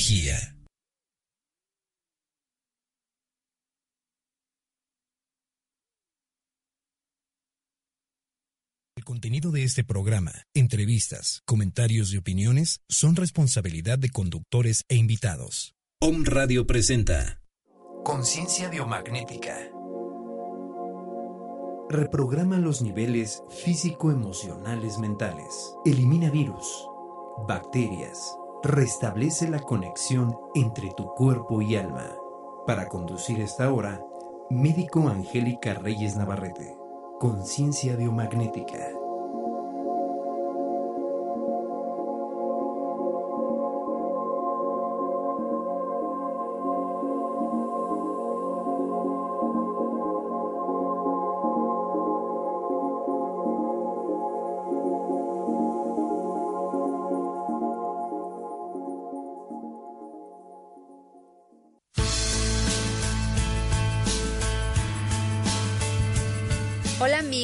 energía. El contenido de este programa, entrevistas, comentarios y opiniones son responsabilidad de conductores e invitados. Om Radio presenta Conciencia biomagnética. Reprograma los niveles físico-emocionales mentales. Elimina virus, bacterias. Restablece la conexión entre tu cuerpo y alma. Para conducir esta hora, médico Angélica Reyes Navarrete. Conciencia biomagnética.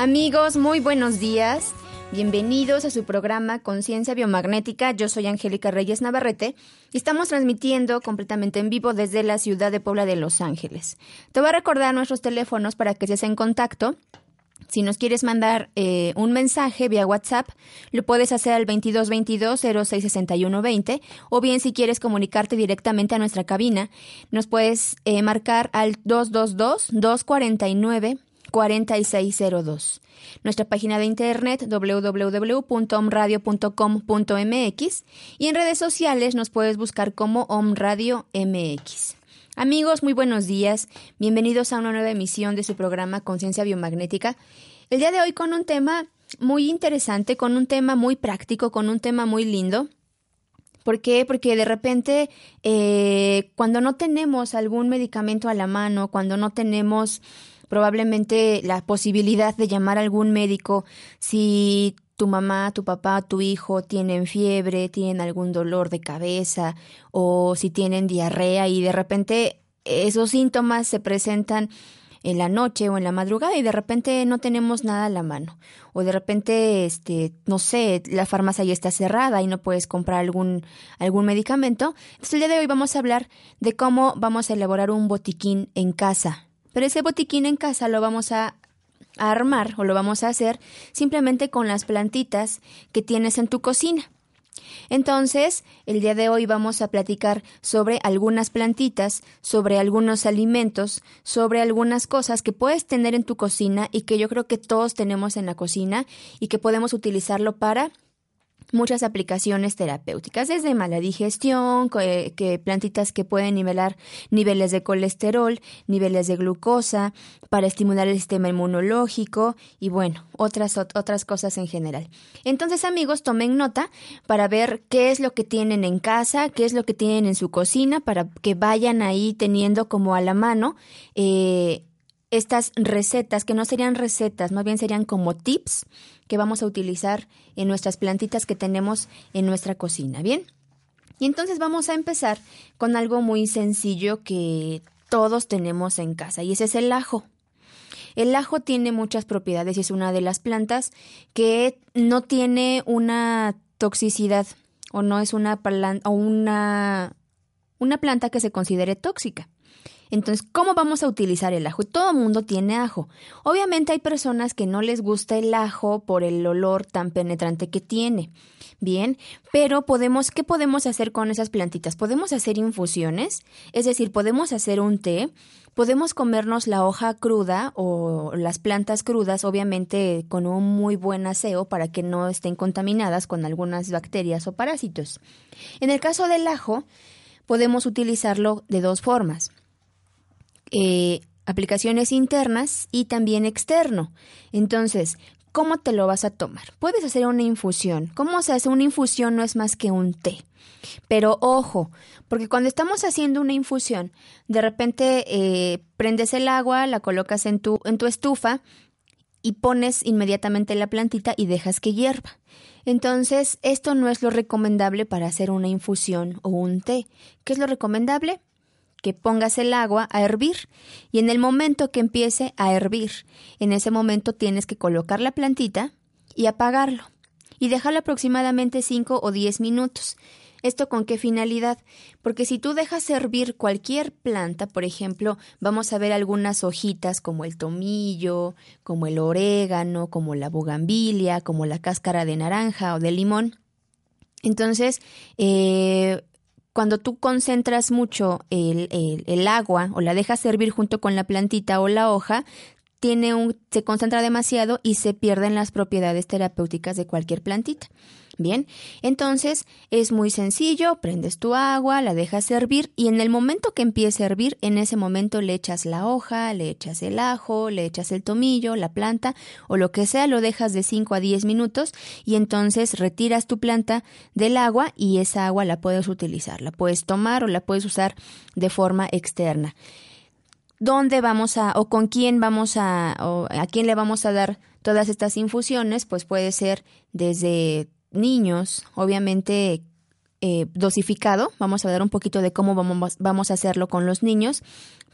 Amigos, muy buenos días. Bienvenidos a su programa Conciencia Biomagnética. Yo soy Angélica Reyes Navarrete y estamos transmitiendo completamente en vivo desde la ciudad de Puebla de Los Ángeles. Te voy a recordar nuestros teléfonos para que estés en contacto. Si nos quieres mandar eh, un mensaje vía WhatsApp, lo puedes hacer al 2222-066120 o bien si quieres comunicarte directamente a nuestra cabina, nos puedes eh, marcar al 222-249. 4602. Nuestra página de internet www.omradio.com.mx y en redes sociales nos puedes buscar como Omradio MX. Amigos, muy buenos días. Bienvenidos a una nueva emisión de su programa Conciencia Biomagnética. El día de hoy con un tema muy interesante, con un tema muy práctico, con un tema muy lindo. ¿Por qué? Porque de repente, eh, cuando no tenemos algún medicamento a la mano, cuando no tenemos probablemente la posibilidad de llamar a algún médico si tu mamá, tu papá, tu hijo tienen fiebre, tienen algún dolor de cabeza o si tienen diarrea y de repente esos síntomas se presentan en la noche o en la madrugada y de repente no tenemos nada a la mano. O de repente este no sé la farmacia ya está cerrada y no puedes comprar algún algún medicamento. Entonces el día de hoy vamos a hablar de cómo vamos a elaborar un botiquín en casa pero ese botiquín en casa lo vamos a a armar o lo vamos a hacer simplemente con las plantitas que tienes en tu cocina. Entonces, el día de hoy vamos a platicar sobre algunas plantitas, sobre algunos alimentos, sobre algunas cosas que puedes tener en tu cocina y que yo creo que todos tenemos en la cocina y que podemos utilizarlo para muchas aplicaciones terapéuticas, desde mala digestión, que, plantitas que pueden nivelar niveles de colesterol, niveles de glucosa, para estimular el sistema inmunológico y bueno, otras, otras cosas en general. Entonces amigos, tomen nota para ver qué es lo que tienen en casa, qué es lo que tienen en su cocina, para que vayan ahí teniendo como a la mano eh, estas recetas, que no serían recetas, más bien serían como tips que vamos a utilizar en nuestras plantitas que tenemos en nuestra cocina, ¿bien? Y entonces vamos a empezar con algo muy sencillo que todos tenemos en casa y ese es el ajo. El ajo tiene muchas propiedades y es una de las plantas que no tiene una toxicidad o no es una, o una, una planta que se considere tóxica. Entonces, ¿cómo vamos a utilizar el ajo? Todo mundo tiene ajo. Obviamente hay personas que no les gusta el ajo por el olor tan penetrante que tiene. Bien, pero podemos, ¿qué podemos hacer con esas plantitas? Podemos hacer infusiones, es decir, podemos hacer un té, podemos comernos la hoja cruda o las plantas crudas, obviamente con un muy buen aseo para que no estén contaminadas con algunas bacterias o parásitos. En el caso del ajo, podemos utilizarlo de dos formas. Eh, aplicaciones internas y también externo. Entonces, ¿cómo te lo vas a tomar? Puedes hacer una infusión. ¿Cómo se hace una infusión? No es más que un té. Pero ojo, porque cuando estamos haciendo una infusión, de repente eh, prendes el agua, la colocas en tu, en tu estufa y pones inmediatamente la plantita y dejas que hierva. Entonces, esto no es lo recomendable para hacer una infusión o un té. ¿Qué es lo recomendable? Que pongas el agua a hervir y en el momento que empiece a hervir, en ese momento tienes que colocar la plantita y apagarlo y dejarlo aproximadamente 5 o 10 minutos. ¿Esto con qué finalidad? Porque si tú dejas hervir cualquier planta, por ejemplo, vamos a ver algunas hojitas como el tomillo, como el orégano, como la bugambilia, como la cáscara de naranja o de limón. Entonces, eh, cuando tú concentras mucho el, el, agua o la dejas servir junto con la plantita o la hoja, tiene un, se concentra demasiado y se pierden las propiedades terapéuticas de cualquier plantita. Bien, entonces es muy sencillo, prendes tu agua, la dejas hervir y en el momento que empiece a hervir, en ese momento le echas la hoja, le echas el ajo, le echas el tomillo, la planta o lo que sea, lo dejas de 5 a 10 minutos y entonces retiras tu planta del agua y esa agua la puedes utilizar, la puedes tomar o la puedes usar de forma externa. ¿Dónde vamos a o con quién vamos a o a quién le vamos a dar todas estas infusiones? Pues puede ser desde niños, obviamente eh, dosificado, vamos a ver un poquito de cómo vamos, vamos a hacerlo con los niños,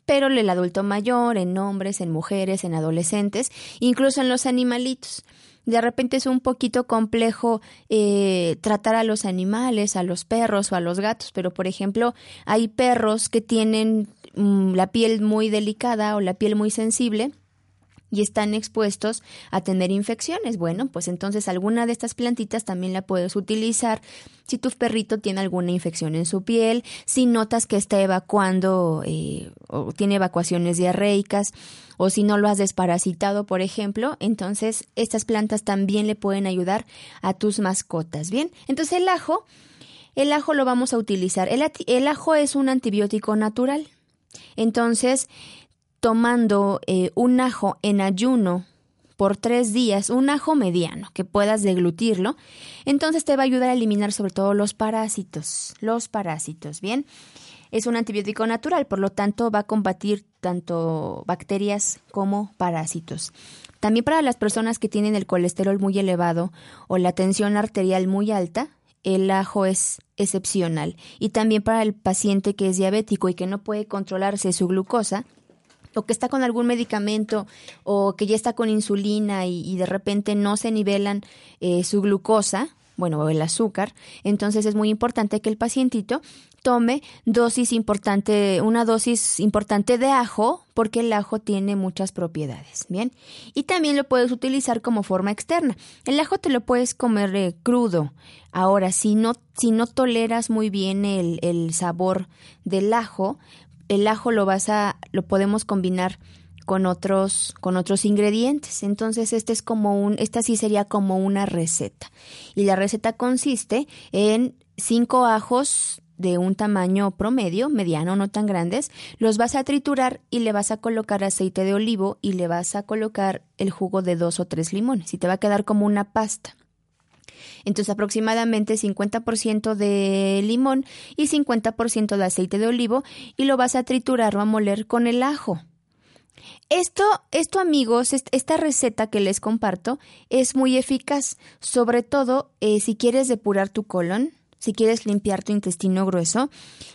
pero el adulto mayor, en hombres, en mujeres, en adolescentes, incluso en los animalitos. De repente es un poquito complejo eh, tratar a los animales, a los perros o a los gatos, pero por ejemplo hay perros que tienen mm, la piel muy delicada o la piel muy sensible y están expuestos a tener infecciones. Bueno, pues entonces alguna de estas plantitas también la puedes utilizar si tu perrito tiene alguna infección en su piel, si notas que está evacuando eh, o tiene evacuaciones diarreicas o si no lo has desparasitado, por ejemplo, entonces estas plantas también le pueden ayudar a tus mascotas. Bien, entonces el ajo, el ajo lo vamos a utilizar. El, el ajo es un antibiótico natural. Entonces, tomando eh, un ajo en ayuno por tres días, un ajo mediano, que puedas deglutirlo, entonces te va a ayudar a eliminar sobre todo los parásitos, los parásitos, ¿bien? Es un antibiótico natural, por lo tanto va a combatir tanto bacterias como parásitos. También para las personas que tienen el colesterol muy elevado o la tensión arterial muy alta, el ajo es excepcional. Y también para el paciente que es diabético y que no puede controlarse su glucosa, o que está con algún medicamento o que ya está con insulina y, de repente no se nivelan eh, su glucosa, bueno, o el azúcar, entonces es muy importante que el pacientito tome dosis importante, una dosis importante de ajo, porque el ajo tiene muchas propiedades, ¿bien? Y también lo puedes utilizar como forma externa. El ajo te lo puedes comer eh, crudo. Ahora, si no, si no toleras muy bien el, el sabor del ajo, el ajo lo vas a, lo podemos combinar con otros, con otros ingredientes. Entonces, este es como un, esta sí sería como una receta. Y la receta consiste en cinco ajos de un tamaño promedio, mediano, no tan grandes, los vas a triturar y le vas a colocar aceite de olivo y le vas a colocar el jugo de dos o tres limones y te va a quedar como una pasta. Entonces aproximadamente 50% de limón y 50% de aceite de olivo y lo vas a triturar o a moler con el ajo. Esto, esto amigos, esta receta que les comparto es muy eficaz, sobre todo eh, si quieres depurar tu colon, si quieres limpiar tu intestino grueso,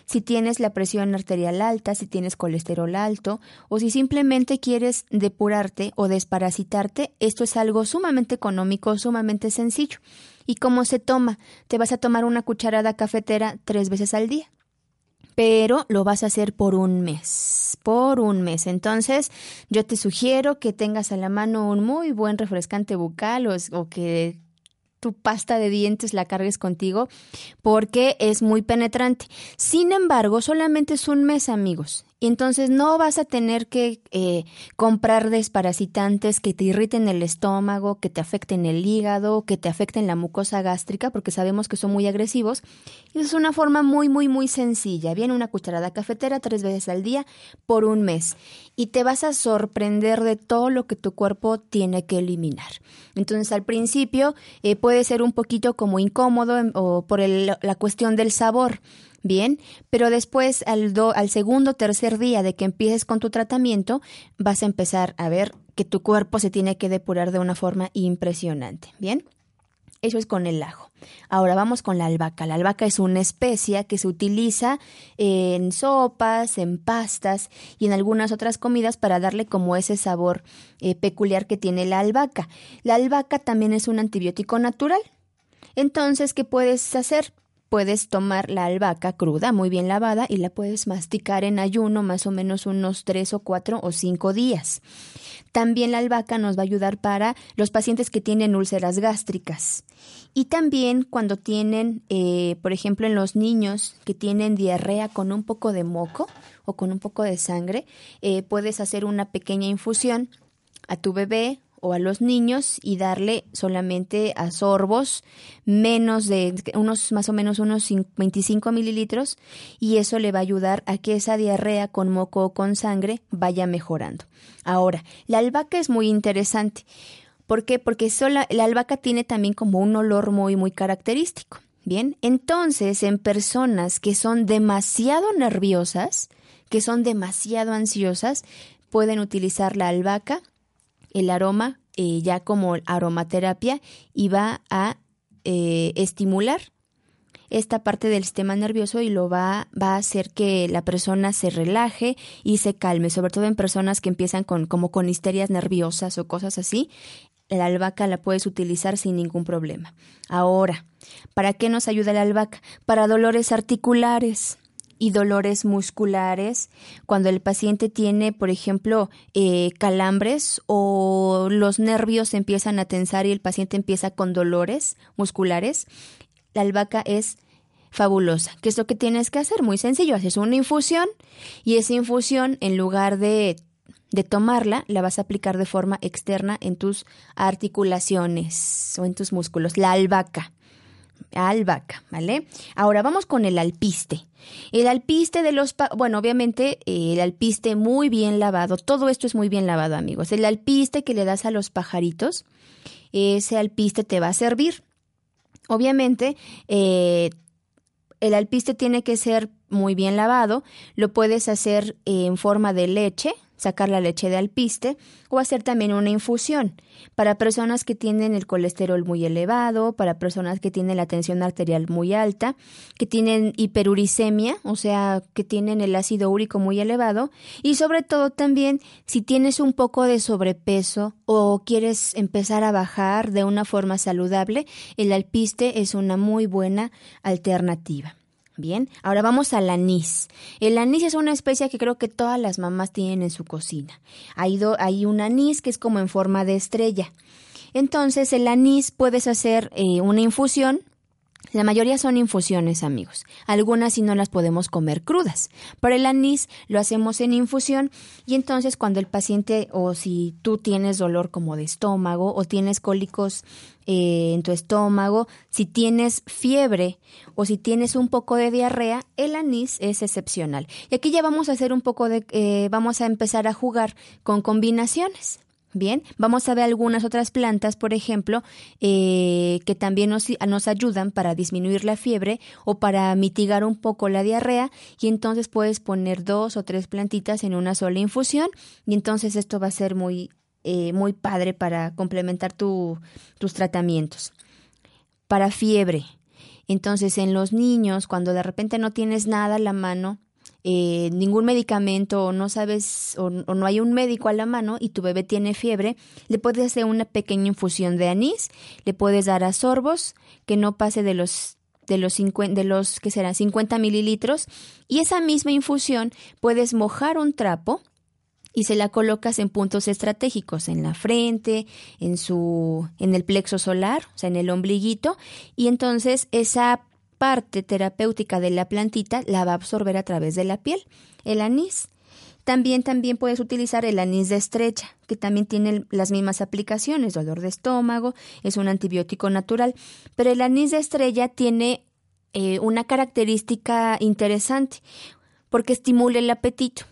si tienes la presión arterial alta, si tienes colesterol alto o si simplemente quieres depurarte o desparasitarte, esto es algo sumamente económico, sumamente sencillo. ¿Y cómo se toma? Te vas a tomar una cucharada cafetera tres veces al día pero lo vas a hacer por un mes, por un mes. Entonces, yo te sugiero que tengas a la mano un muy buen refrescante bucal o, que tu pasta de dientes la cargues contigo porque es muy penetrante. Sin embargo, solamente es un mes, amigos. Y entonces no vas a tener que eh, comprar desparasitantes que te irriten el estómago, que te afecten el hígado, que te afecten la mucosa gástrica, porque sabemos que son muy agresivos. Y es una forma muy, muy, muy sencilla. Viene una cucharada cafetera tres veces al día por un mes. Y te vas a sorprender de todo lo que tu cuerpo tiene que eliminar. Entonces al principio eh, puede ser un poquito como incómodo em, o por la cuestión del sabor Bien, pero después al, al segundo tercer día de que empieces con tu tratamiento, vas a empezar a ver que tu cuerpo se tiene que depurar de una forma impresionante. Bien, eso es con el ajo. Ahora vamos con la albahaca. La albahaca es una especia que se utiliza en sopas, en pastas y en algunas otras comidas para darle como ese sabor eh, peculiar que tiene la albahaca. La albahaca también es un antibiótico natural. Entonces, ¿qué puedes hacer? Puedes tomar la albahaca cruda, muy bien lavada, y la puedes masticar en ayuno más o menos unos tres o cuatro o cinco días. También la albahaca nos va a ayudar para los pacientes que tienen úlceras gástricas. Y también cuando tienen, eh, por ejemplo, en los niños que tienen diarrea con un poco de moco o con un poco de sangre, eh, puedes hacer una pequeña infusión a tu bebé o a los niños y darle solamente a sorbos menos de unos más o menos unos 25 mililitros y eso le va a ayudar a que esa diarrea con moco o con sangre vaya mejorando. Ahora, la albahaca es muy interesante. ¿Por qué? Porque sola, la albahaca tiene también como un olor muy, muy característico. Bien, entonces en personas que son demasiado nerviosas, que son demasiado ansiosas, pueden utilizar la albahaca el aroma eh, ya como aromaterapia y va a eh, estimular esta parte del sistema nervioso y lo va, va a hacer que la persona se relaje y se calme, sobre todo en personas que empiezan con, como con histerias nerviosas o cosas así. La albahaca la puedes utilizar sin ningún problema. Ahora, ¿para qué nos ayuda la albahaca? Para dolores articulares y dolores musculares, cuando el paciente tiene, por ejemplo, eh, calambres o los nervios empiezan a tensar y el paciente empieza con dolores musculares, la albahaca es fabulosa. ¿Qué es lo que tienes que hacer? Muy sencillo, haces una infusión y esa infusión, en lugar de de tomarla, la vas a aplicar de forma externa en tus articulaciones o en tus músculos. La albahaca albahaca, ¿vale? Ahora vamos con el alpiste. El alpiste de los, bueno, obviamente el alpiste muy bien lavado, todo esto es muy bien lavado, amigos. El alpiste que le das a los pajaritos, ese alpiste te va a servir. Obviamente, eh, el alpiste tiene que ser muy bien lavado, lo puedes hacer en forma de leche, sacar la leche de alpiste o hacer también una infusión para personas que tienen el colesterol muy elevado, para personas que tienen la tensión arterial muy alta, que tienen hiperuricemia, o sea, que tienen el ácido úrico muy elevado y sobre todo también si tienes un poco de sobrepeso o quieres empezar a bajar de una forma saludable, el alpiste es una muy buena alternativa. Bien, ahora vamos al anís. El anís es una especie que creo que todas las mamás tienen en su cocina. Hay, hay un anís que es como en forma de estrella. Entonces el anís puedes hacer eh, una infusión la mayoría son infusiones, amigos. Algunas sí no las podemos comer crudas. Para el anís lo hacemos en infusión y entonces cuando el paciente o si tú tienes dolor como de estómago o tienes cólicos eh, en tu estómago, si tienes fiebre o si tienes un poco de diarrea, el anís es excepcional. Y aquí ya vamos a hacer un poco de, eh, vamos a empezar a jugar con combinaciones. Bien, vamos a ver algunas otras plantas, por ejemplo, eh, que también nos, ayudan para disminuir la fiebre o para mitigar un poco la diarrea y entonces puedes poner dos o tres plantitas en una sola infusión y entonces esto va a ser muy, eh, muy padre para complementar tu, tus tratamientos. Para fiebre, entonces en los niños, cuando de repente no tienes nada a la mano, eh, ningún medicamento o no sabes o, no hay un médico a la mano y tu bebé tiene fiebre, le puedes hacer una pequeña infusión de anís, le puedes dar a sorbos que no pase de los de los, 50, de los que serán 50 mililitros y esa misma infusión puedes mojar un trapo y se la colocas en puntos estratégicos, en la frente, en su, en el plexo solar, o sea, en el ombliguito, y entonces esa parte terapéutica de la plantita la va a absorber a través de la piel, el anís. También, también puedes utilizar el anís de estrecha, que también tiene las mismas aplicaciones, dolor de estómago, es un antibiótico natural, pero el anís de estrella tiene eh, una característica interesante, porque estimula el apetito.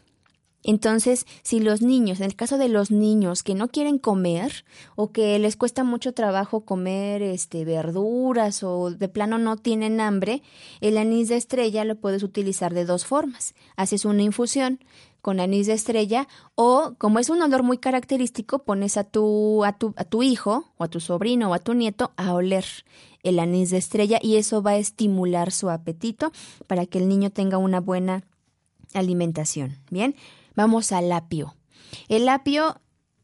Entonces, si los niños, en el caso de los niños que no quieren comer o que les cuesta mucho trabajo comer este verduras o de plano no tienen hambre, el anís de estrella lo puedes utilizar de dos formas. Haces una infusión con anís de estrella o como es un olor muy característico, pones a tu a tu a tu hijo o a tu sobrino o a tu nieto a oler el anís de estrella y eso va a estimular su apetito para que el niño tenga una buena alimentación. Bien, Vamos al apio. El apio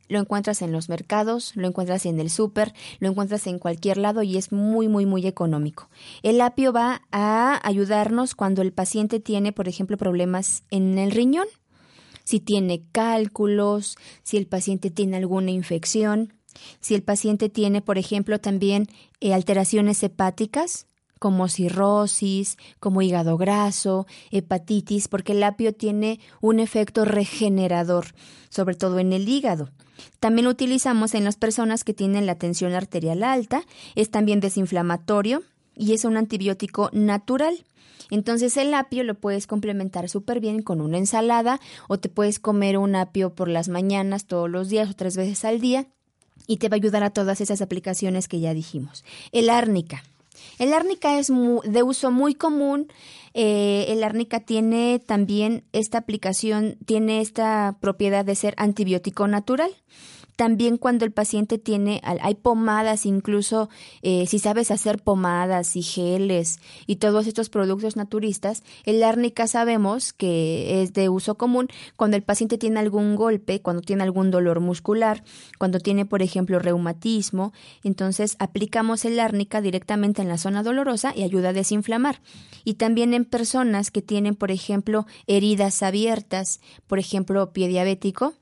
lo encuentras en los mercados, lo encuentras en el súper, lo encuentras en cualquier lado y es muy, muy, muy económico. El apio va a ayudarnos cuando el paciente tiene, por ejemplo, problemas en el riñón, si tiene cálculos, si el paciente tiene alguna infección, si el paciente tiene, por ejemplo, también eh, alteraciones hepáticas, como cirrosis, como hígado graso, hepatitis, porque el apio tiene un efecto regenerador, sobre todo en el hígado. También lo utilizamos en las personas que tienen la tensión arterial alta, es también desinflamatorio y es un antibiótico natural. Entonces el apio lo puedes complementar súper bien con una ensalada o te puedes comer un apio por las mañanas todos los días o tres veces al día y te va a ayudar a todas esas aplicaciones que ya dijimos. El árnica. El árnica es de uso muy común. Eh, el árnica tiene también esta aplicación, tiene esta propiedad de ser antibiótico natural. También cuando el paciente tiene, hay pomadas, incluso eh, si sabes hacer pomadas y geles y todos estos productos naturistas, el árnica sabemos que es de uso común cuando el paciente tiene algún golpe, cuando tiene algún dolor muscular, cuando tiene, por ejemplo, reumatismo, entonces aplicamos el árnica directamente en la zona dolorosa y ayuda a desinflamar. Y también en personas que tienen, por ejemplo, heridas abiertas, por ejemplo, pie diabético,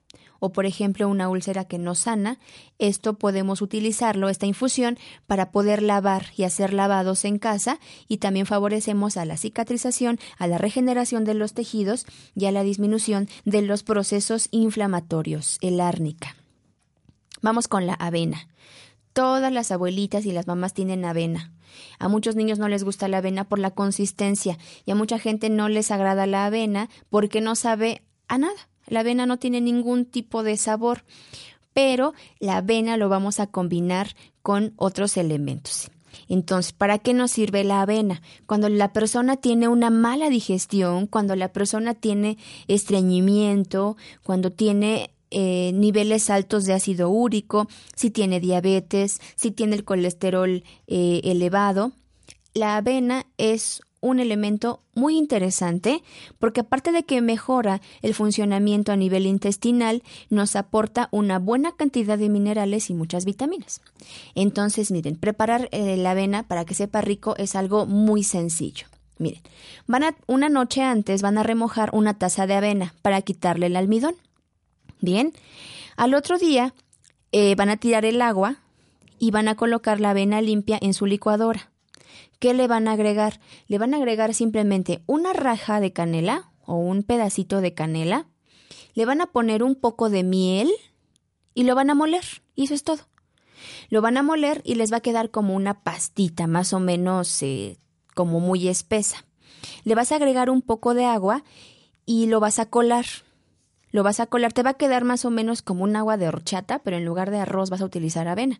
o por ejemplo una úlcera que no sana, esto podemos utilizarlo, esta infusión, para poder lavar y hacer lavados en casa y también favorecemos a la cicatrización, a la regeneración de los tejidos y a la disminución de los procesos inflamatorios, el árnica. Vamos con la avena. Todas las abuelitas y las mamás tienen avena. A muchos niños no les gusta la avena por la consistencia y a mucha gente no les agrada la avena porque no sabe a nada. La avena no tiene ningún tipo de sabor, pero la avena lo vamos a combinar con otros elementos. Entonces, ¿para qué nos sirve la avena? Cuando la persona tiene una mala digestión, cuando la persona tiene estreñimiento, cuando tiene eh, niveles altos de ácido úrico, si tiene diabetes, si tiene el colesterol eh, elevado, la avena es un elemento muy interesante porque aparte de que mejora el funcionamiento a nivel intestinal, nos aporta una buena cantidad de minerales y muchas vitaminas. Entonces, miren, preparar eh, la avena para que sepa rico es algo muy sencillo. Miren, van a, una noche antes van a remojar una taza de avena para quitarle el almidón. Bien, al otro día eh, van a tirar el agua y van a colocar la avena limpia en su licuadora. ¿Qué le van a agregar? Le van a agregar simplemente una raja de canela o un pedacito de canela. Le van a poner un poco de miel y lo van a moler. Y eso es todo. Lo van a moler y les va a quedar como una pastita, más o menos eh, como muy espesa. Le vas a agregar un poco de agua y lo vas a colar. Lo vas a colar, te va a quedar más o menos como un agua de horchata, pero en lugar de arroz vas a utilizar avena.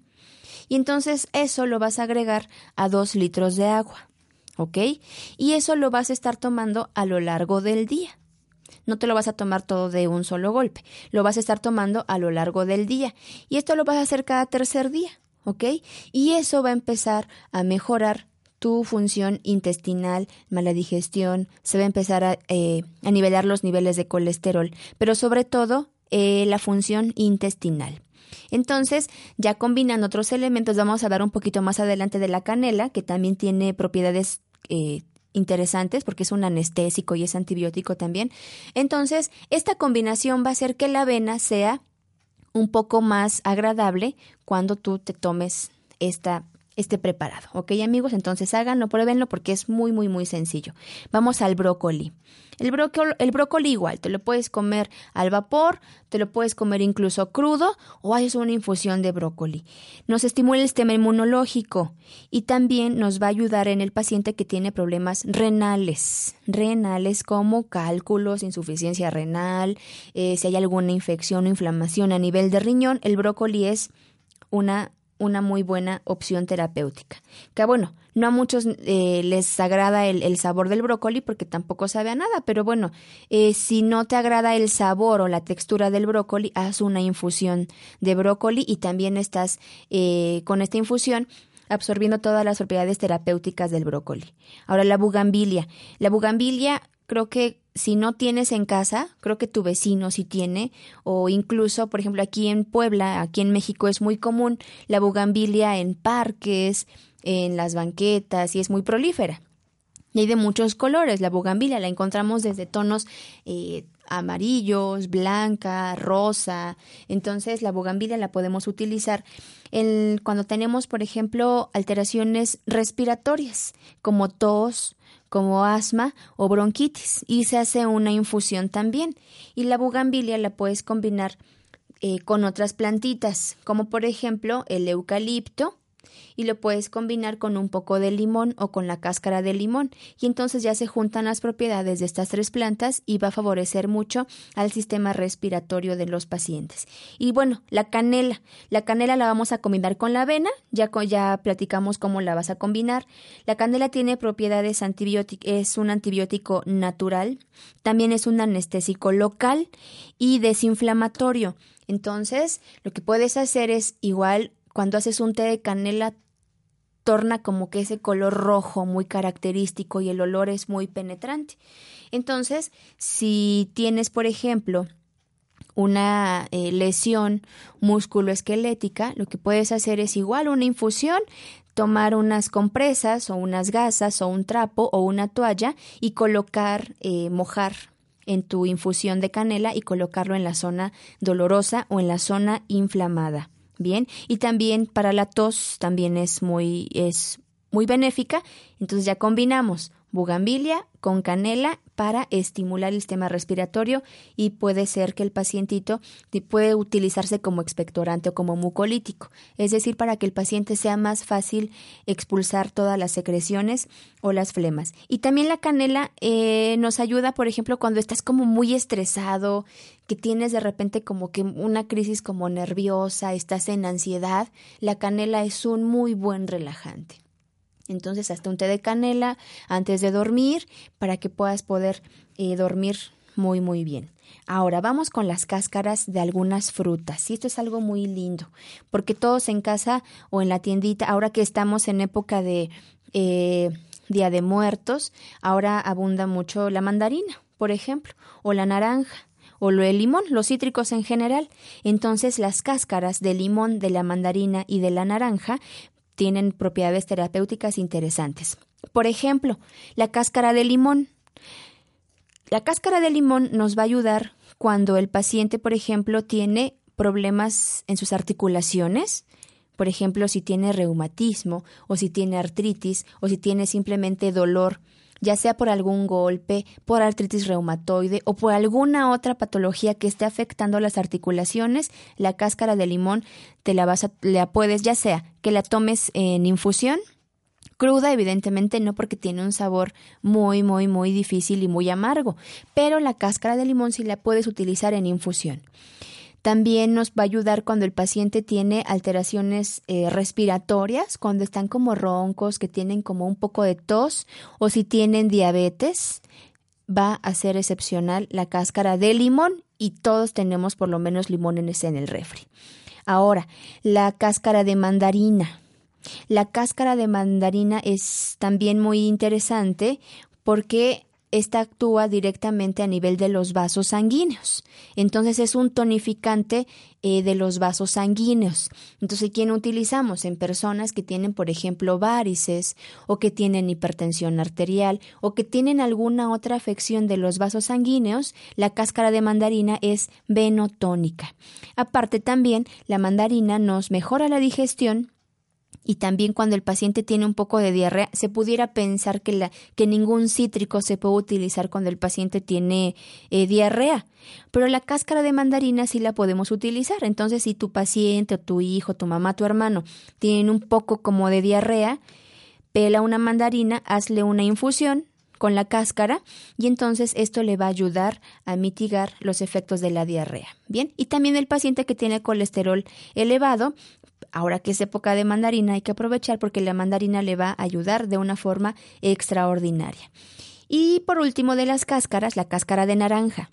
Y entonces eso lo vas a agregar a dos litros de agua. ¿Ok? Y eso lo vas a estar tomando a lo largo del día. No te lo vas a tomar todo de un solo golpe. Lo vas a estar tomando a lo largo del día. Y esto lo vas a hacer cada tercer día. ¿Ok? Y eso va a empezar a mejorar tu función intestinal, mala digestión, se va a empezar a, eh, nivelar los niveles de colesterol, pero sobre todo eh, la función intestinal. Entonces, ya combinando otros elementos, vamos a hablar un poquito más adelante de la canela, que también tiene propiedades eh, interesantes porque es un anestésico y es antibiótico también. Entonces, esta combinación va a hacer que la avena sea un poco más agradable cuando tú te tomes esta este preparado. ¿Ok, amigos? Entonces háganlo, pruébenlo porque es muy, muy, muy sencillo. Vamos al brócoli. El brócoli, el brócoli igual, te lo puedes comer al vapor, te lo puedes comer incluso crudo o haces una infusión de brócoli. Nos estimula el sistema inmunológico y también nos va a ayudar en el paciente que tiene problemas renales, renales como cálculos, insuficiencia renal, eh, si hay alguna infección o inflamación a nivel de riñón, el brócoli es una una muy buena opción terapéutica. Que bueno, no a muchos eh, les agrada el, sabor del brócoli porque tampoco sabe a nada, pero bueno, eh, si no te agrada el sabor o la textura del brócoli, haz una infusión de brócoli y también estás eh, con esta infusión absorbiendo todas las propiedades terapéuticas del brócoli. Ahora la bugambilia. La bugambilia creo que si no tienes en casa, creo que tu vecino sí tiene, o incluso, por ejemplo, aquí en Puebla, aquí en México es muy común la bugambilia en parques, en las banquetas, y es muy prolífera. Y hay de muchos colores. La bugambilia la encontramos desde tonos eh, amarillos, blanca, rosa. Entonces, la bugambilia la podemos utilizar en, cuando tenemos, por ejemplo, alteraciones respiratorias, como tos, como asma o bronquitis y se hace una infusión también. Y la bugambilia la puedes combinar eh, con otras plantitas, como por ejemplo el eucalipto, y lo puedes combinar con un poco de limón o con la cáscara de limón y entonces ya se juntan las propiedades de estas tres plantas y va a favorecer mucho al sistema respiratorio de los pacientes. Y bueno, la canela, la canela la vamos a combinar con la avena, ya, ya platicamos cómo la vas a combinar. La canela tiene propiedades antibióticas, es un antibiótico natural, también es un anestésico local y desinflamatorio. Entonces, lo que puedes hacer es igual cuando haces un té de canela torna como que ese color rojo muy característico y el olor es muy penetrante. Entonces, si tienes, por ejemplo, una eh, lesión musculoesquelética, lo que puedes hacer es igual una infusión, tomar unas compresas o unas gasas o un trapo o una toalla y colocar, eh, mojar en tu infusión de canela y colocarlo en la zona dolorosa o en la zona inflamada. Bien, y también para la tos también es muy, es muy benéfica. Entonces ya combinamos bugambilia con canela para estimular el sistema respiratorio y puede ser que el pacientito puede utilizarse como expectorante o como mucolítico, es decir, para que el paciente sea más fácil expulsar todas las secreciones o las flemas. Y también la canela eh, nos ayuda, por ejemplo, cuando estás como muy estresado, que tienes de repente como que una crisis como nerviosa, estás en ansiedad, la canela es un muy buen relajante. Entonces, hasta un té de canela antes de dormir para que puedas poder eh, dormir muy, muy bien. Ahora vamos con las cáscaras de algunas frutas. Y esto es algo muy lindo, porque todos en casa o en la tiendita, ahora que estamos en época de eh, Día de Muertos, ahora abunda mucho la mandarina, por ejemplo, o la naranja o el limón, los cítricos en general. Entonces las cáscaras de limón, de la mandarina y de la naranja tienen propiedades terapéuticas interesantes. Por ejemplo, la cáscara de limón. La cáscara de limón nos va a ayudar cuando el paciente, por ejemplo, tiene problemas en sus articulaciones, por ejemplo, si tiene reumatismo o si tiene artritis o si tiene simplemente dolor ya sea por algún golpe, por artritis reumatoide o por alguna otra patología que esté afectando las articulaciones, la cáscara de limón te la vas a, la puedes, ya sea que la tomes en infusión, cruda, evidentemente no porque tiene un sabor muy, muy, muy difícil y muy amargo, pero la cáscara de limón sí la puedes utilizar en infusión. También nos va a ayudar cuando el paciente tiene alteraciones eh, respiratorias, cuando están como roncos, que tienen como un poco de tos o si tienen diabetes. Va a ser excepcional la cáscara de limón y todos tenemos por lo menos limones en el refri. Ahora, la cáscara de mandarina. La cáscara de mandarina es también muy interesante porque esta actúa directamente a nivel de los vasos sanguíneos. Entonces es un tonificante eh, de los vasos sanguíneos. Entonces, ¿quién utilizamos? En personas que tienen, por ejemplo, varices o que tienen hipertensión arterial o que tienen alguna otra afección de los vasos sanguíneos, la cáscara de mandarina es venotónica. Aparte también, la mandarina nos mejora la digestión y también cuando el paciente tiene un poco de diarrea, se pudiera pensar que, la, que ningún cítrico se puede utilizar cuando el paciente tiene eh, diarrea, pero la cáscara de mandarina sí la podemos utilizar. Entonces, si tu paciente o tu hijo, tu mamá, tu hermano tienen un poco como de diarrea, pela una mandarina, hazle una infusión con la cáscara y entonces esto le va a ayudar a mitigar los efectos de la diarrea. Bien, y también el paciente que tiene colesterol elevado, ahora que es época de mandarina hay que aprovechar porque la mandarina le va a ayudar de una forma extraordinaria. Y por último de las cáscaras, la cáscara de naranja.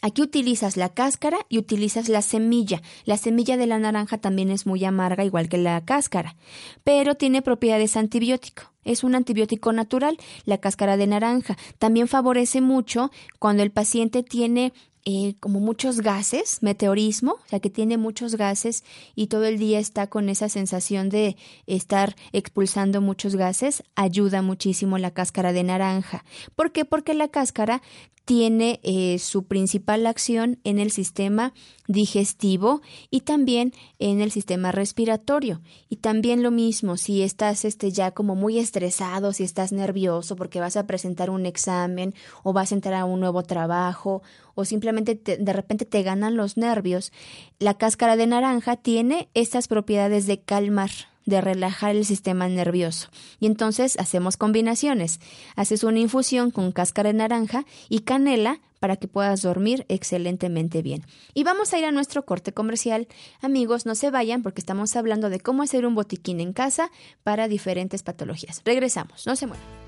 Aquí utilizas la cáscara y utilizas la semilla. La semilla de la naranja también es muy amarga, igual que la cáscara, pero tiene propiedades antibiótico. Es un antibiótico natural, la cáscara de naranja. También favorece mucho cuando el paciente tiene eh, como muchos gases, meteorismo, o sea que tiene muchos gases y todo el día está con esa sensación de estar expulsando muchos gases, ayuda muchísimo la cáscara de naranja. ¿Por qué? Porque la cáscara tiene eh, su principal acción en el sistema digestivo y también en el sistema respiratorio. Y también lo mismo, si estás este, ya como muy estresado, si estás nervioso porque vas a presentar un examen o vas a entrar a un nuevo trabajo o simplemente de repente te ganan los nervios, la cáscara de naranja tiene estas propiedades de calmar de relajar el sistema nervioso. Y entonces hacemos combinaciones. Haces una infusión con cáscara de naranja y canela para que puedas dormir excelentemente bien. Y vamos a ir a nuestro corte comercial. Amigos, no se vayan porque estamos hablando de cómo hacer un botiquín en casa para diferentes patologías. Regresamos, no se muevan.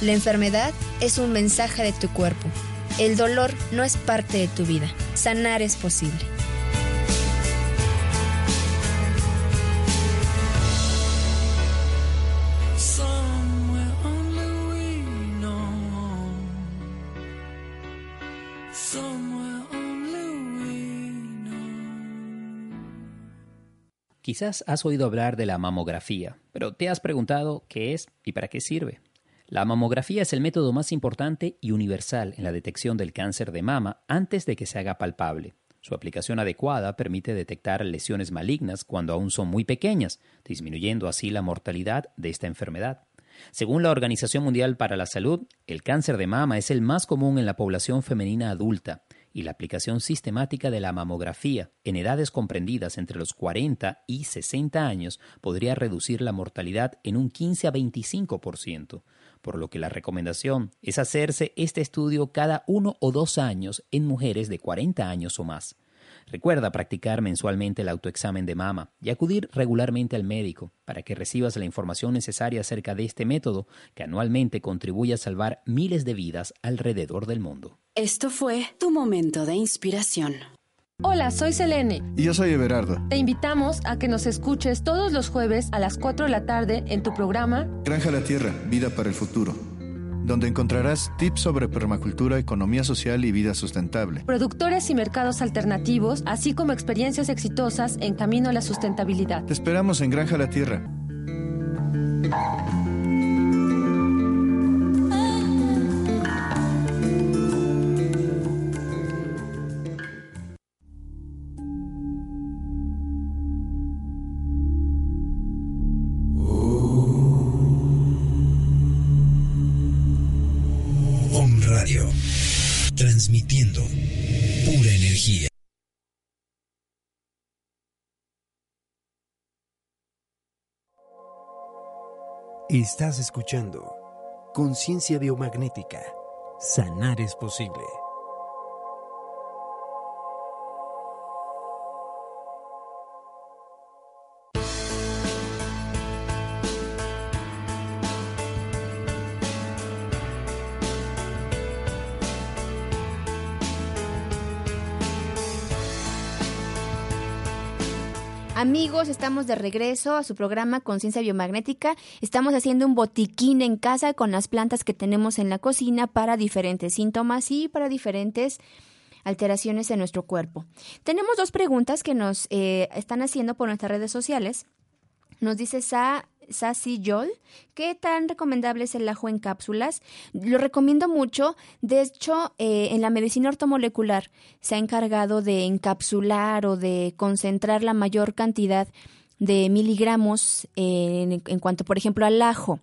la enfermedad es un mensaje de tu cuerpo. El dolor no es parte de tu vida. Sanar es posible. Quizás has oído hablar de la mamografía, pero te has preguntado qué es y para qué sirve. La mamografía es el método más importante y universal en la detección del cáncer de mama antes de que se haga palpable. Su aplicación adecuada permite detectar lesiones malignas cuando aún son muy pequeñas, disminuyendo así la mortalidad de esta enfermedad. Según la Organización Mundial para la Salud, el cáncer de mama es el más común en la población femenina adulta y la aplicación sistemática de la mamografía en edades comprendidas entre los 40 y 60 años podría reducir la mortalidad en un 15 a 25%, por lo que la recomendación es hacerse este estudio cada uno o dos años en mujeres de 40 años o más. Recuerda practicar mensualmente el autoexamen de mama y acudir regularmente al médico para que recibas la información necesaria acerca de este método que anualmente contribuye a salvar miles de vidas alrededor del mundo. Esto fue tu momento de inspiración. Hola, soy Selene. Y yo soy Everardo. Te invitamos a que nos escuches todos los jueves a las 4 de la tarde en tu programa Granja la Tierra, Vida para el Futuro donde encontrarás tips sobre permacultura, economía social y vida sustentable. Productores y mercados alternativos, así como experiencias exitosas en camino a la sustentabilidad. Te esperamos en Granja La Tierra. Transmitiendo pura energía. Estás escuchando Conciencia Biomagnética. Sanar es posible. Amigos, estamos de regreso a su programa Conciencia Biomagnética. Estamos haciendo un botiquín en casa con las plantas que tenemos en la cocina para diferentes síntomas y para diferentes alteraciones en nuestro cuerpo. Tenemos dos preguntas que nos eh, están haciendo por nuestras redes sociales. Nos dice Sa Sassy Yol. ¿Qué tan recomendable es el ajo en cápsulas? Lo recomiendo mucho. De hecho, eh, en la medicina ortomolecular se ha encargado de encapsular o de concentrar la mayor cantidad de miligramos en, cuanto, por ejemplo, al ajo.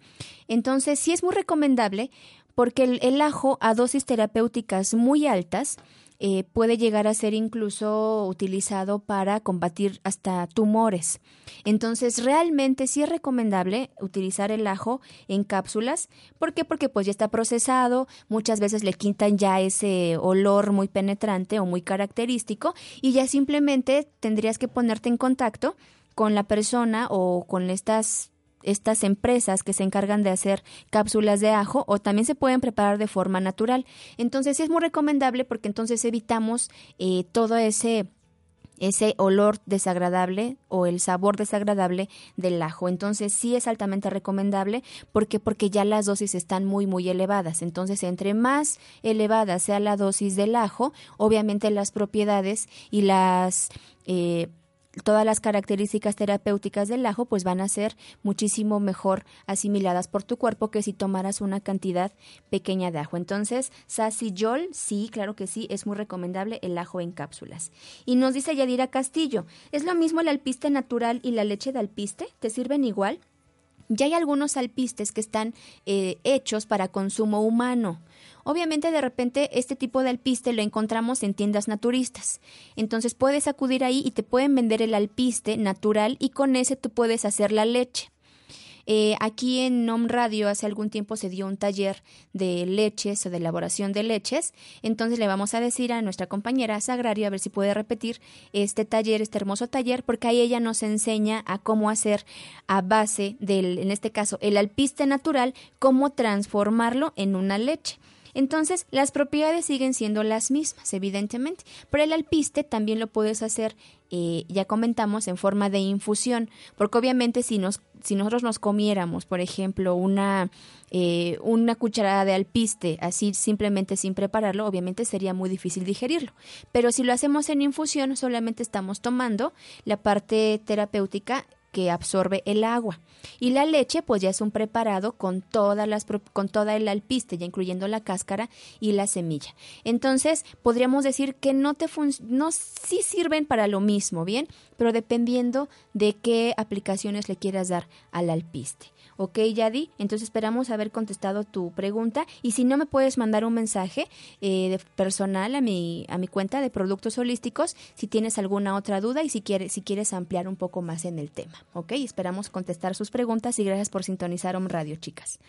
Entonces, sí es muy recomendable porque el ajo a dosis terapéuticas muy altas eh, puede llegar a ser incluso utilizado para combatir hasta tumores. Entonces, realmente sí es recomendable utilizar el ajo en cápsulas. ¿Por qué? Porque pues ya está procesado, muchas veces le quitan ya ese olor muy penetrante o muy característico y ya simplemente tendrías que ponerte en contacto con la persona o con estas estas empresas que se encargan de hacer cápsulas de ajo o también se pueden preparar de forma natural. Entonces es muy recomendable porque entonces evitamos eh, todo ese ese olor desagradable o el sabor desagradable del ajo. Entonces sí es altamente recomendable porque porque ya las dosis están muy muy elevadas. Entonces entre más elevada sea la dosis del ajo, obviamente las propiedades y las eh, todas las características terapéuticas del ajo pues van a ser muchísimo mejor asimiladas por tu cuerpo que si tomaras una cantidad pequeña de ajo. Entonces, Yol, sí, claro que sí, es muy recomendable el ajo en cápsulas. Y nos dice Yadira Castillo, ¿es lo mismo el alpiste natural y la leche de alpiste? ¿Te sirven igual? Ya hay algunos alpistes que están eh, hechos para consumo humano. Obviamente de repente este tipo de alpiste lo encontramos en tiendas naturistas. Entonces puedes acudir ahí y te pueden vender el alpiste natural y con ese tú puedes hacer la leche. Eh, aquí en NOM Radio hace algún tiempo se dio un taller de leches o de elaboración de leches. Entonces le vamos a decir a nuestra compañera Sagrario a ver si puede repetir este taller, este hermoso taller, porque ahí ella nos enseña a cómo hacer a base del, en este caso, el alpiste natural, cómo transformarlo en una leche. Entonces, las propiedades siguen siendo las mismas, evidentemente, pero el alpiste también lo puedes hacer, eh, ya comentamos, en forma de infusión, porque obviamente si, nos, si nosotros nos comiéramos, por ejemplo, una, eh, una cucharada de alpiste, así simplemente sin prepararlo, obviamente sería muy difícil digerirlo. Pero si lo hacemos en infusión, solamente estamos tomando la parte terapéutica que absorbe el agua. Y la leche, pues ya es un preparado con todas las con toda el alpiste, ya incluyendo la cáscara y la semilla. Entonces, podríamos decir que no te no sí sirven para lo mismo, ¿bien? Pero dependiendo de qué aplicaciones le quieras dar al alpiste. Ok, Yadi, entonces esperamos haber contestado tu pregunta y si no me puedes mandar un mensaje eh, personal a mi, a mi cuenta de productos holísticos si tienes alguna otra duda y si quieres, si quieres ampliar un poco más en el tema. Ok, esperamos contestar sus preguntas y gracias por sintonizar Om Radio, chicas.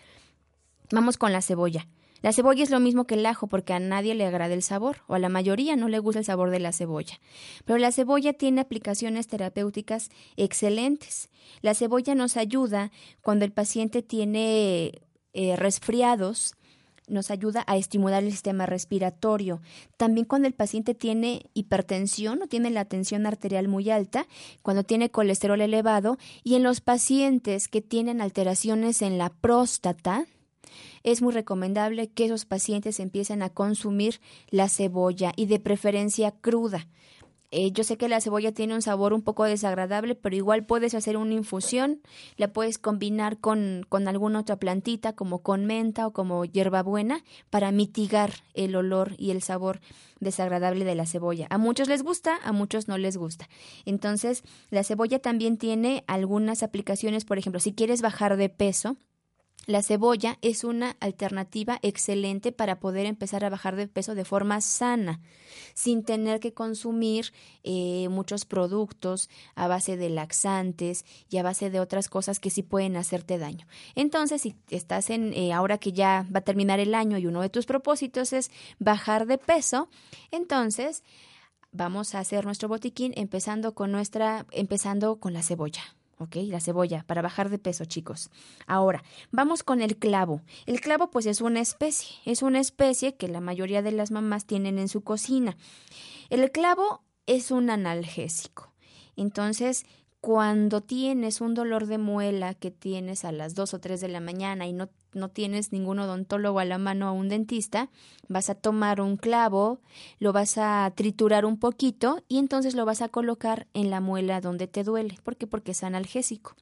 Vamos con la cebolla. La cebolla es lo mismo que el ajo porque a nadie le agrada el sabor o a la mayoría no le gusta el sabor de la cebolla. Pero la cebolla tiene aplicaciones terapéuticas excelentes. La cebolla nos ayuda cuando el paciente tiene eh, resfriados, nos ayuda a estimular el sistema respiratorio. También cuando el paciente tiene hipertensión o tiene la tensión arterial muy alta, cuando tiene colesterol elevado y en los pacientes que tienen alteraciones en la próstata, es muy recomendable que esos pacientes empiecen a consumir la cebolla y de preferencia cruda. Eh, yo sé que la cebolla tiene un sabor un poco desagradable, pero igual puedes hacer una infusión, la puedes combinar con, con alguna otra plantita, como con menta o como hierbabuena, para mitigar el olor y el sabor desagradable de la cebolla. A muchos les gusta, a muchos no les gusta. Entonces, la cebolla también tiene algunas aplicaciones, por ejemplo, si quieres bajar de peso, la cebolla es una alternativa excelente para poder empezar a bajar de peso de forma sana, sin tener que consumir eh, muchos productos a base de laxantes y a base de otras cosas que sí pueden hacerte daño. Entonces, si estás en, eh, ahora que ya va a terminar el año y uno de tus propósitos es bajar de peso, entonces vamos a hacer nuestro botiquín empezando con nuestra, empezando con la cebolla. ¿Ok? La cebolla, para bajar de peso, chicos. Ahora, vamos con el clavo. El clavo, pues, es una especie, es una especie que la mayoría de las mamás tienen en su cocina. El clavo es un analgésico. Entonces, cuando tienes un dolor de muela que tienes a las 2 o 3 de la mañana y no, no tienes ningún odontólogo a la mano o un dentista, vas a tomar un clavo, lo vas a triturar un poquito y entonces lo vas a colocar en la muela donde te duele. ¿Por qué? Porque es analgésico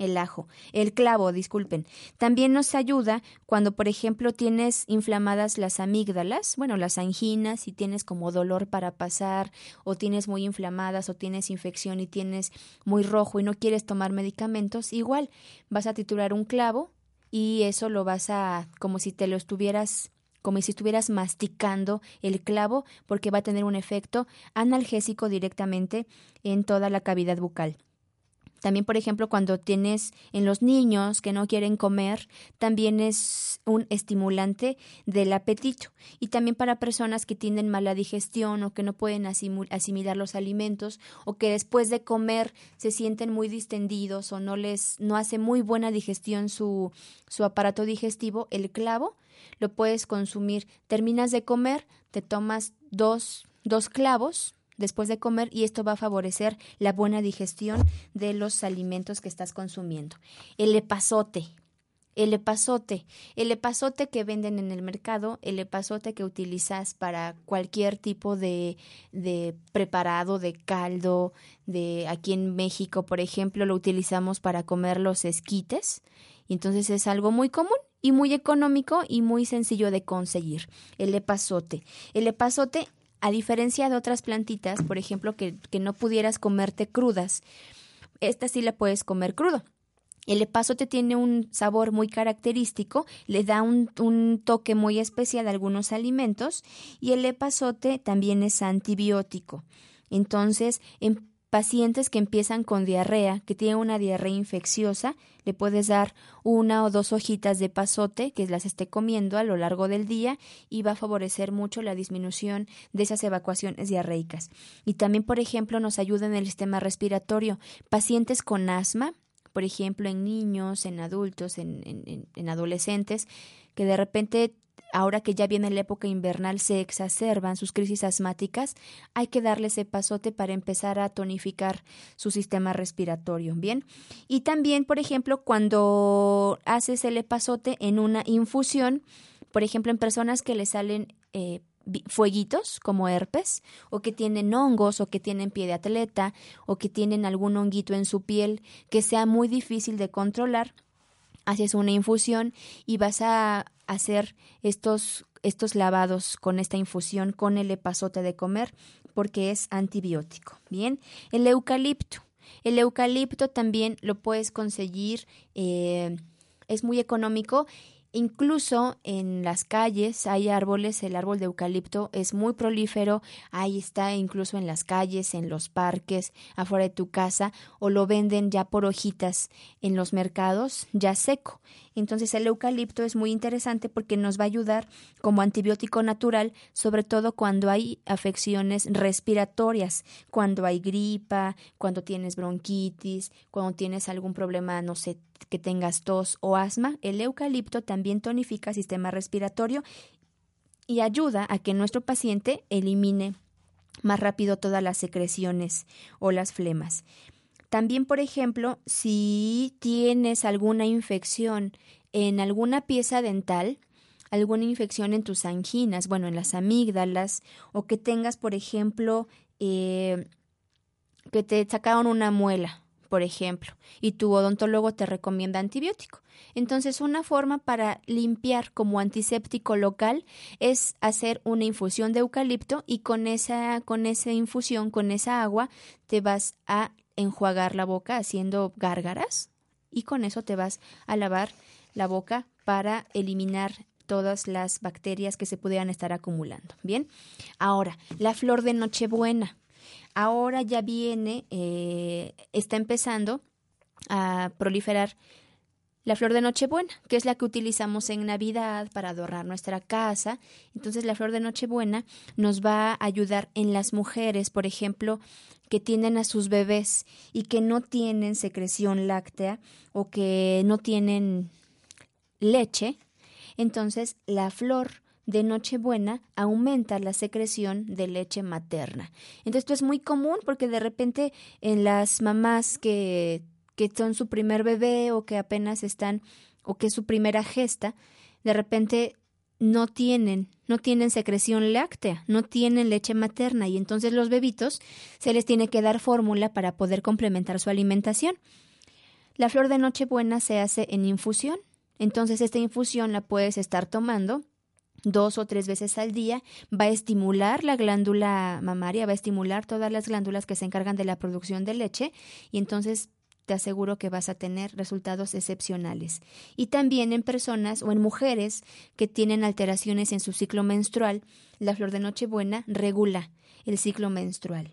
el ajo, el clavo, disculpen. También nos ayuda cuando, por ejemplo, tienes inflamadas las amígdalas, bueno, las anginas, si tienes como dolor para pasar, o tienes muy inflamadas, o tienes infección y tienes muy rojo y no quieres tomar medicamentos, igual vas a titular un clavo y eso lo vas a, como si te lo estuvieras como si estuvieras masticando el clavo, porque va a tener un efecto analgésico directamente en toda la cavidad bucal. También, por ejemplo, cuando tienes en los niños que no quieren comer, también es un estimulante del apetito. Y también para personas que tienen mala digestión o que no pueden asimilar los alimentos o que después de comer se sienten muy distendidos o no les no hace muy buena digestión su, su aparato digestivo, el clavo lo puedes consumir. Terminas de comer, te tomas dos, dos clavos, después de comer y esto va a favorecer la buena digestión de los alimentos que estás consumiendo. El epazote. El epazote, el epazote que venden en el mercado, el epazote que utilizas para cualquier tipo de, de preparado, de caldo, de aquí en México, por ejemplo, lo utilizamos para comer los esquites. Entonces es algo muy común y muy económico y muy sencillo de conseguir. El epazote. El epazote a diferencia de otras plantitas, por ejemplo, que, no pudieras comerte crudas, esta sí la puedes comer crudo. El epazote tiene un sabor muy característico, le da un, un, toque muy especial a algunos alimentos y el epazote también es antibiótico. Entonces, en pacientes que empiezan con diarrea, que tienen una diarrea infecciosa, le puedes dar una o dos hojitas de pasote que las esté comiendo a lo largo del día y va a favorecer mucho la disminución de esas evacuaciones diarreicas. Y también, por ejemplo, nos ayuda en el sistema respiratorio. Pacientes con asma, por ejemplo, en niños, en adultos, en, en, en adolescentes, que de repente ahora que ya viene la época invernal, se exacerban sus crisis asmáticas, hay que darle ese pasote para empezar a tonificar su sistema respiratorio, ¿bien? Y también, por ejemplo, cuando haces el epazote en una infusión, por ejemplo, en personas que le salen eh, fueguitos como herpes o que tienen hongos o que tienen pie de atleta o que tienen algún honguito en su piel que sea muy difícil de controlar, haces una infusión y vas a hacer estos, estos lavados con esta infusión con el epazote de comer porque es antibiótico. Bien, el eucalipto. El eucalipto también lo puedes conseguir, eh, es muy económico Incluso en las calles hay árboles, el árbol de eucalipto es muy prolífero, ahí está incluso en las calles, en los parques, afuera de tu casa, o lo venden ya por hojitas en los mercados, ya seco. Entonces el eucalipto es muy interesante porque nos va a ayudar como antibiótico natural, sobre todo cuando hay afecciones respiratorias, cuando hay gripa, cuando tienes bronquitis, cuando tienes algún problema, no sé, que tengas tos o asma, el eucalipto también tonifica el sistema respiratorio y ayuda a que nuestro paciente elimine más rápido todas las secreciones o las flemas. También, por ejemplo, si tienes alguna infección en alguna pieza dental, alguna infección en tus anginas, bueno, en las amígdalas, o que tengas, por ejemplo, eh, que te sacaron una muela, por ejemplo, y tu odontólogo te recomienda antibiótico. Entonces, una forma para limpiar como antiséptico local es hacer una infusión de eucalipto y con esa, con esa infusión, con esa agua, te vas a enjuagar la boca haciendo gárgaras y con eso te vas a lavar la boca para eliminar todas las bacterias que se pudieran estar acumulando. Bien, ahora, la flor de Nochebuena ahora ya viene, eh, está empezando a proliferar la flor de Nochebuena, que es la que utilizamos en Navidad para adornar nuestra casa. Entonces la flor de Nochebuena nos va a ayudar en las mujeres, por ejemplo, que tienen a sus bebés y que no tienen secreción láctea o que no tienen leche. Entonces la flor de Nochebuena aumenta la secreción de leche materna. Entonces esto es muy común porque de repente en las mamás que, que son su primer bebé o que apenas están o que es su primera gesta, de repente no tienen, no tienen secreción láctea, no tienen leche materna y entonces los bebitos se les tiene que dar fórmula para poder complementar su alimentación. La flor de Nochebuena se hace en infusión, entonces esta infusión la puedes estar tomando dos o tres veces al día, va a estimular la glándula mamaria, va a estimular todas las glándulas que se encargan de la producción de leche y entonces te aseguro que vas a tener resultados excepcionales. Y también en personas o en mujeres que tienen alteraciones en su ciclo menstrual, la flor de Nochebuena regula el ciclo menstrual.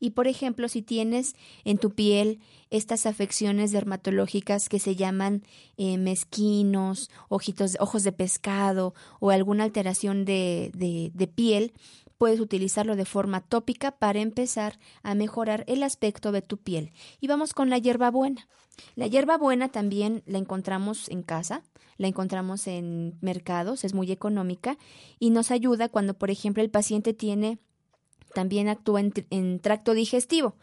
Y por ejemplo, si tienes en tu piel estas afecciones dermatológicas que se llaman eh, mezquinos, ojitos, ojos de pescado o alguna alteración de, de, de piel, puedes utilizarlo de forma tópica para empezar a mejorar el aspecto de tu piel. Y vamos con la hierbabuena. La hierbabuena también la encontramos en casa, la encontramos en mercados, es muy económica y nos ayuda cuando, por ejemplo, el paciente tiene también actúa en, tracto digestivo.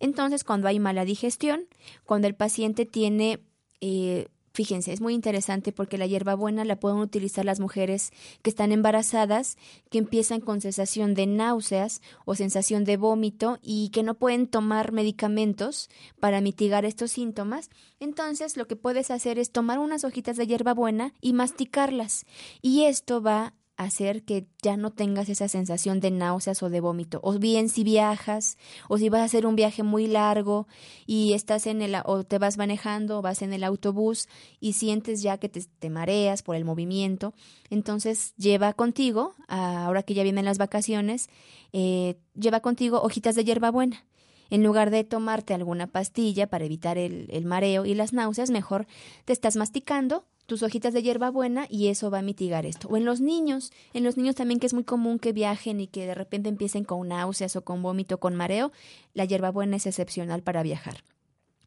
Entonces, cuando hay mala digestión, cuando el paciente tiene, eh, fíjense, es muy interesante porque la hierbabuena la pueden utilizar las mujeres que están embarazadas, que empiezan con sensación de náuseas o sensación de vómito y que no pueden tomar medicamentos para mitigar estos síntomas. Entonces, lo que puedes hacer es tomar unas hojitas de hierbabuena y masticarlas. Y esto va hacer que ya no tengas esa sensación de náuseas o de vómito. O bien si viajas, o si vas a hacer un viaje muy largo y estás en el, o te vas manejando, o vas en el autobús y sientes ya que te, mareas por el movimiento, entonces lleva contigo, ahora que ya vienen las vacaciones, eh, lleva contigo hojitas de hierbabuena. En lugar de tomarte alguna pastilla para evitar el, mareo y las náuseas, mejor te estás masticando tus hojitas de hierbabuena y eso va a mitigar esto. O en los niños, en los niños también que es muy común que viajen y que de repente empiecen con náuseas o con vómito, con mareo, la hierbabuena es excepcional para viajar.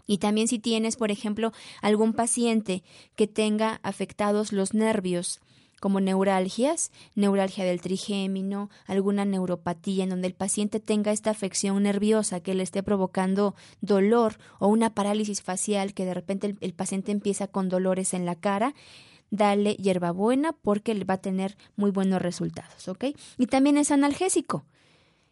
Y también si tienes, por ejemplo, algún paciente que tenga afectados los nervios como neuralgias, neuralgia del trigémino, alguna neuropatía en donde el paciente tenga esta afección nerviosa que le esté provocando dolor o una parálisis facial que de repente el, paciente empieza con dolores en la cara, dale hierbabuena porque va a tener muy buenos resultados, ¿ok? Y también es analgésico.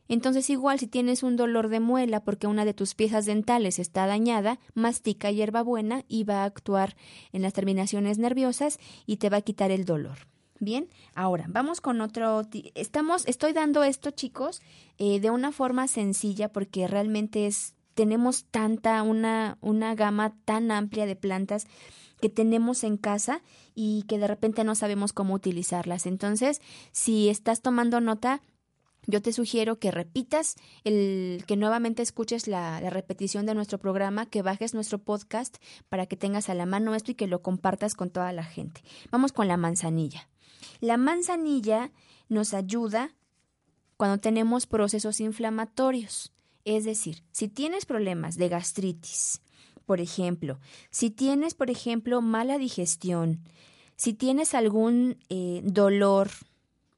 Entonces igual si tienes un dolor de muela porque una de tus piezas dentales está dañada, mastica hierbabuena y va a actuar en las terminaciones nerviosas y te va a quitar el dolor. Bien, ahora vamos con otro. Estamos, estoy dando esto, chicos, eh, de una forma sencilla porque realmente es tenemos tanta una una gama tan amplia de plantas que tenemos en casa y que de repente no sabemos cómo utilizarlas. Entonces, si estás tomando nota, yo te sugiero que repitas, el, que nuevamente escuches la, la, repetición de nuestro programa, que bajes nuestro podcast para que tengas a la mano esto y que lo compartas con toda la gente. Vamos con la manzanilla. La manzanilla nos ayuda cuando tenemos procesos inflamatorios. Es decir, si tienes problemas de gastritis, por ejemplo, si tienes, por ejemplo, mala digestión, si tienes algún eh, dolor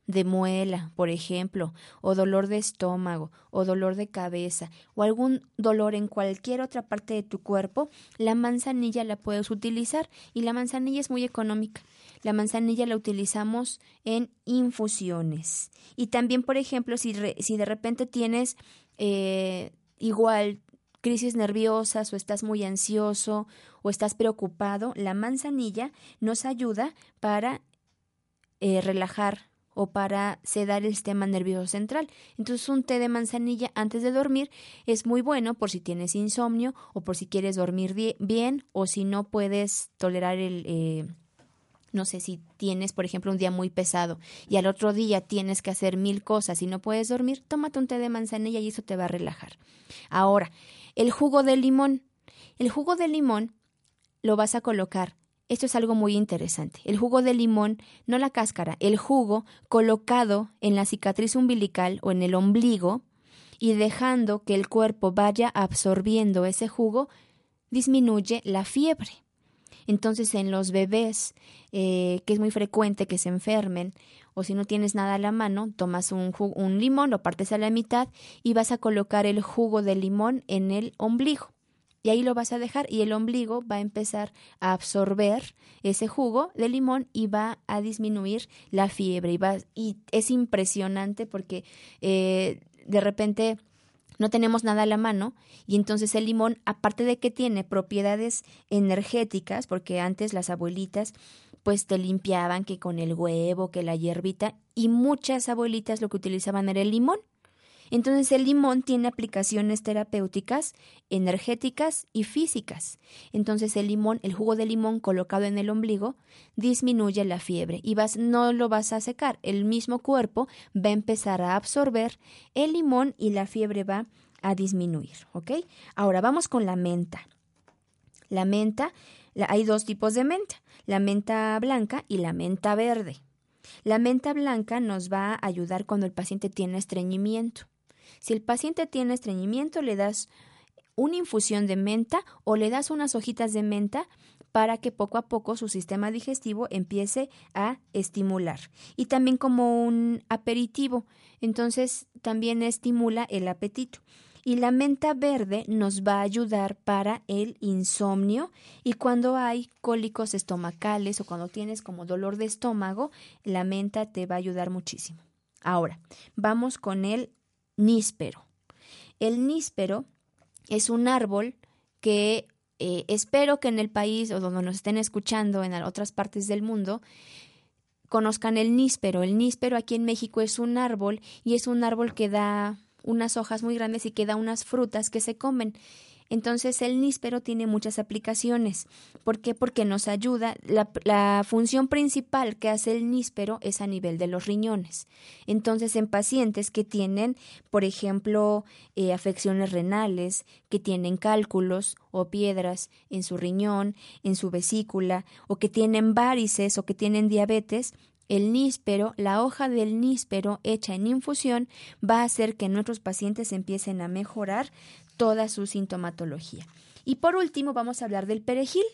de muela, por ejemplo, o dolor de estómago, o dolor de cabeza, o algún dolor en cualquier otra parte de tu cuerpo, la manzanilla la puedes utilizar y la manzanilla es muy económica. La manzanilla la utilizamos en infusiones. Y también, por ejemplo, si, si de repente tienes eh, igual crisis nerviosas o estás muy ansioso o estás preocupado, la manzanilla nos ayuda para eh, relajar o para sedar el sistema nervioso central. Entonces un té de manzanilla antes de dormir es muy bueno por si tienes insomnio o por si quieres dormir bien o si no puedes tolerar el... Eh, no sé si tienes, por ejemplo, un día muy pesado y al otro día tienes que hacer mil cosas y no puedes dormir, tómate un té de manzanilla y eso te va a relajar. Ahora, el jugo de limón. El jugo de limón lo vas a colocar. Esto es algo muy interesante. El jugo de limón, no la cáscara, el jugo colocado en la cicatriz umbilical o en el ombligo y dejando que el cuerpo vaya absorbiendo ese jugo, disminuye la fiebre. Entonces en los bebés, eh, que es muy frecuente que se enfermen, o si no tienes nada a la mano, tomas un, un limón, lo partes a la mitad y vas a colocar el jugo de limón en el ombligo. Y ahí lo vas a dejar y el ombligo va a empezar a absorber ese jugo de limón y va a disminuir la fiebre. Y, va, y es impresionante porque eh, de repente no tenemos nada a la mano y entonces el limón, aparte de que tiene propiedades energéticas, porque antes las abuelitas pues te limpiaban que con el huevo, que la hierbita, y muchas abuelitas lo que utilizaban era el limón. Entonces el limón tiene aplicaciones terapéuticas, energéticas y físicas. Entonces el limón, el jugo de limón colocado en el ombligo, disminuye la fiebre y vas, no lo vas a secar. El mismo cuerpo va a empezar a absorber el limón y la fiebre va a disminuir. ¿Ok? Ahora vamos con la menta. La menta, hay dos tipos de menta la menta blanca y la menta verde. La menta blanca nos va a ayudar cuando el paciente tiene estreñimiento. Si el paciente tiene estreñimiento, le das una infusión de menta o le das unas hojitas de menta para que poco a poco su sistema digestivo empiece a estimular. Y también como un aperitivo, entonces también estimula el apetito. Y la menta verde nos va a ayudar para el insomnio y cuando hay cólicos estomacales o cuando tienes como dolor de estómago, la menta te va a ayudar muchísimo. Ahora, vamos con el níspero. El níspero es un árbol que eh, espero que en el país o donde nos estén escuchando en otras partes del mundo conozcan el níspero. El níspero aquí en México es un árbol y es un árbol que da unas hojas muy grandes y queda unas frutas que se comen. Entonces el níspero tiene muchas aplicaciones. ¿Por qué? Porque nos ayuda. La, función principal que hace el níspero es a nivel de los riñones. Entonces en pacientes que tienen, por ejemplo, eh, afecciones renales, que tienen cálculos o piedras en su riñón, en su vesícula, o que tienen varices o que tienen diabetes, el níspero, la hoja del níspero hecha en infusión va a hacer que nuestros pacientes empiecen a mejorar toda su sintomatología. Y por último vamos a hablar del perejil.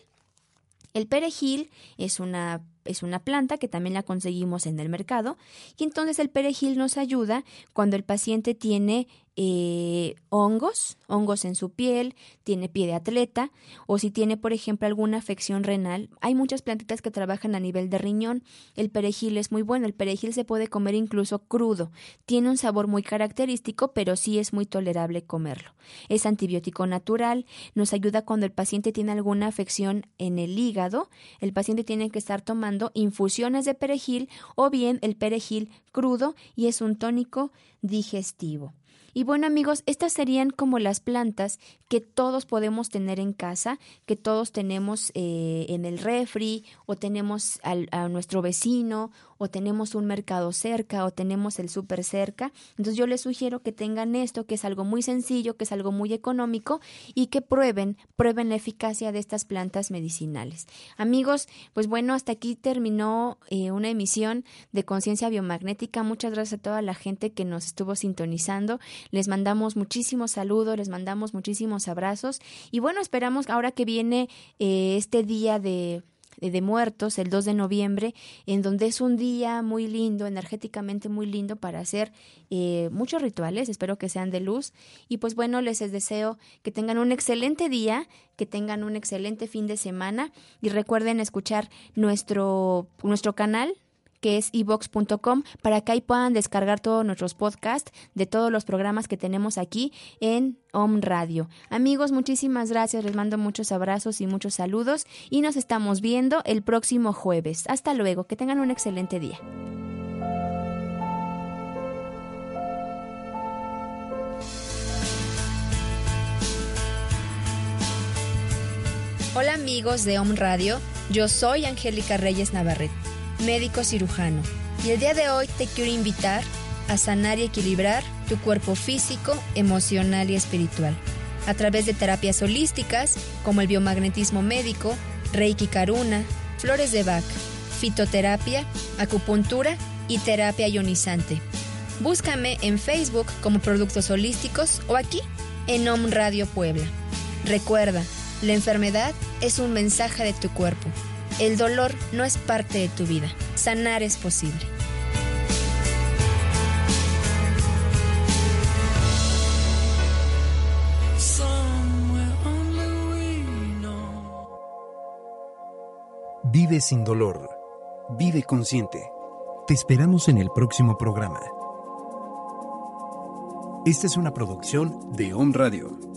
El perejil es una es una planta que también la conseguimos en el mercado y entonces el perejil nos ayuda cuando el paciente tiene eh, hongos, hongos en su piel, tiene pie de atleta o si tiene, por ejemplo, alguna afección renal. Hay muchas plantitas que trabajan a nivel de riñón. El perejil es muy bueno. El perejil se puede comer incluso crudo. Tiene un sabor muy característico, pero sí es muy tolerable comerlo. Es antibiótico natural. Nos ayuda cuando el paciente tiene alguna afección en el hígado. El paciente tiene que estar tomando infusiones de perejil o bien el perejil crudo y es un tónico digestivo. Y bueno amigos, estas serían como las plantas que todos podemos tener en casa, que todos tenemos eh, en el refri o tenemos a nuestro vecino o tenemos un mercado cerca o tenemos el súper cerca. Entonces yo les sugiero que tengan esto, que es algo muy sencillo, que es algo muy económico y que prueben, prueben la eficacia de estas plantas medicinales. Amigos, pues bueno, hasta aquí terminó eh, una emisión de Conciencia Biomagnética. Muchas gracias a toda la gente que nos estuvo sintonizando. Les mandamos muchísimos saludos, les mandamos muchísimos abrazos y bueno, esperamos ahora que viene eh, este día de de Muertos, el 2 de noviembre, en donde es un día muy lindo, energéticamente muy lindo para hacer eh, muchos rituales, espero que sean de luz. Y pues bueno, les deseo que tengan un excelente día, que tengan un excelente fin de semana y recuerden escuchar nuestro, nuestro canal que es evox.com, para que ahí puedan descargar todos nuestros podcasts de todos los programas que tenemos aquí en Om Radio. Amigos, muchísimas gracias, les mando muchos abrazos y muchos saludos y nos estamos viendo el próximo jueves. Hasta luego, que tengan un excelente día. Hola amigos de Om Radio, yo soy Angélica Reyes Navarrete médico cirujano. Y el día de hoy te quiero invitar a sanar y equilibrar tu cuerpo físico, emocional y espiritual a través de terapias holísticas como el biomagnetismo médico, Reiki Karuna, flores de Bach, fitoterapia, acupuntura y terapia ionizante. Búscame en Facebook como Productos Holísticos o aquí en Om Radio Puebla. Recuerda, la enfermedad es un mensaje de tu cuerpo el dolor no es parte de tu vida. Sanar es posible. Vive sin dolor. Vive consciente. Te esperamos en el próximo programa. Esta es una producción de Home Radio.